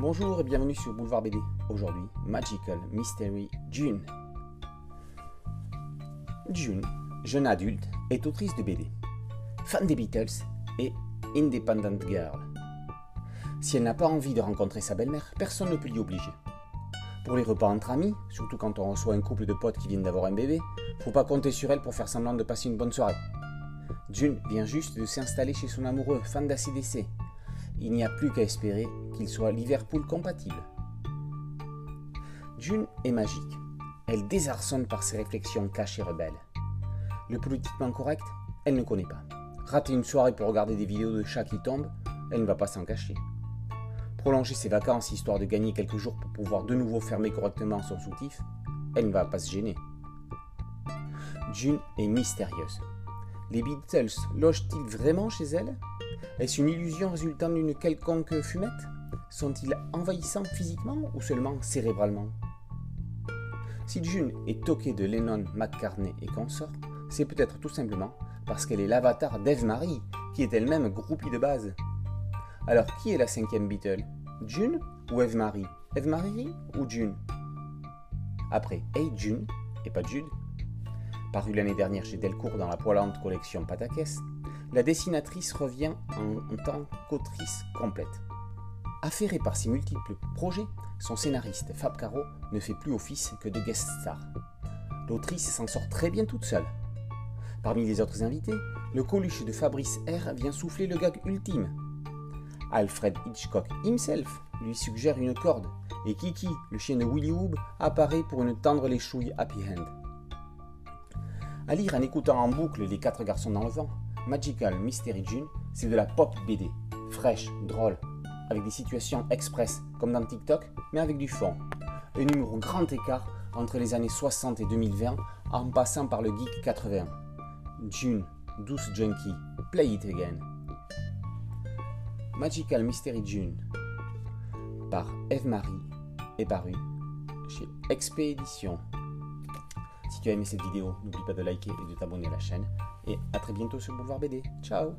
Bonjour et bienvenue sur Boulevard BD. Aujourd'hui, Magical Mystery June. June, jeune adulte, est autrice de BD, fan des Beatles et independent girl. Si elle n'a pas envie de rencontrer sa belle-mère, personne ne peut l'y obliger. Pour les repas entre amis, surtout quand on reçoit un couple de potes qui viennent d'avoir un bébé, faut pas compter sur elle pour faire semblant de passer une bonne soirée. June vient juste de s'installer chez son amoureux, fan d'ACDC, il n'y a plus qu'à espérer qu'il soit Liverpool compatible. June est magique. Elle désarçonne par ses réflexions cachées rebelles. Le politiquement correct, elle ne connaît pas. Rater une soirée pour regarder des vidéos de chats qui tombent, elle ne va pas s'en cacher. Prolonger ses vacances histoire de gagner quelques jours pour pouvoir de nouveau fermer correctement son soutif, elle ne va pas se gêner. June est mystérieuse. Les Beatles logent-ils vraiment chez elle? Est-ce une illusion résultant d'une quelconque fumette? Sont-ils envahissants physiquement ou seulement cérébralement? Si June est toquée de Lennon, McCartney et consorts, c'est peut-être tout simplement parce qu'elle est l'avatar d'Eve Marie, qui est elle-même groupie de base. Alors qui est la cinquième Beatle? June ou Eve Marie? Eve Marie ou June? Après Hey June, et pas Jude, paru l'année dernière chez Delcourt dans la poilante collection Patakès, la dessinatrice revient en, tant qu'autrice complète. Affairée par ses multiples projets, son scénariste Fab Caro ne fait plus office que de guest star. L'autrice s'en sort très bien toute seule. Parmi les autres invités, le coluche de Fabrice R vient souffler le gag ultime. Alfred Hitchcock himself lui suggère une corde et Kiki, le chien de Willy Woob, apparaît pour une tendre léchouille happy end. À lire en écoutant en boucle Les quatre garçons dans le vent, Magical Mystery June, c'est de la pop BD, fraîche, drôle, avec des situations express, comme dans TikTok, mais avec du fond. Un numéro grand écart entre les années 60 et 2020, en passant par le Geek 81. June, douce junkie, play it again. Magical Mystery June, par Eve Marie, est paru chez Expédition. Si tu as aimé cette vidéo, n'oublie pas de liker et de t'abonner à la chaîne. Et à très bientôt sur Boulevard BD. Ciao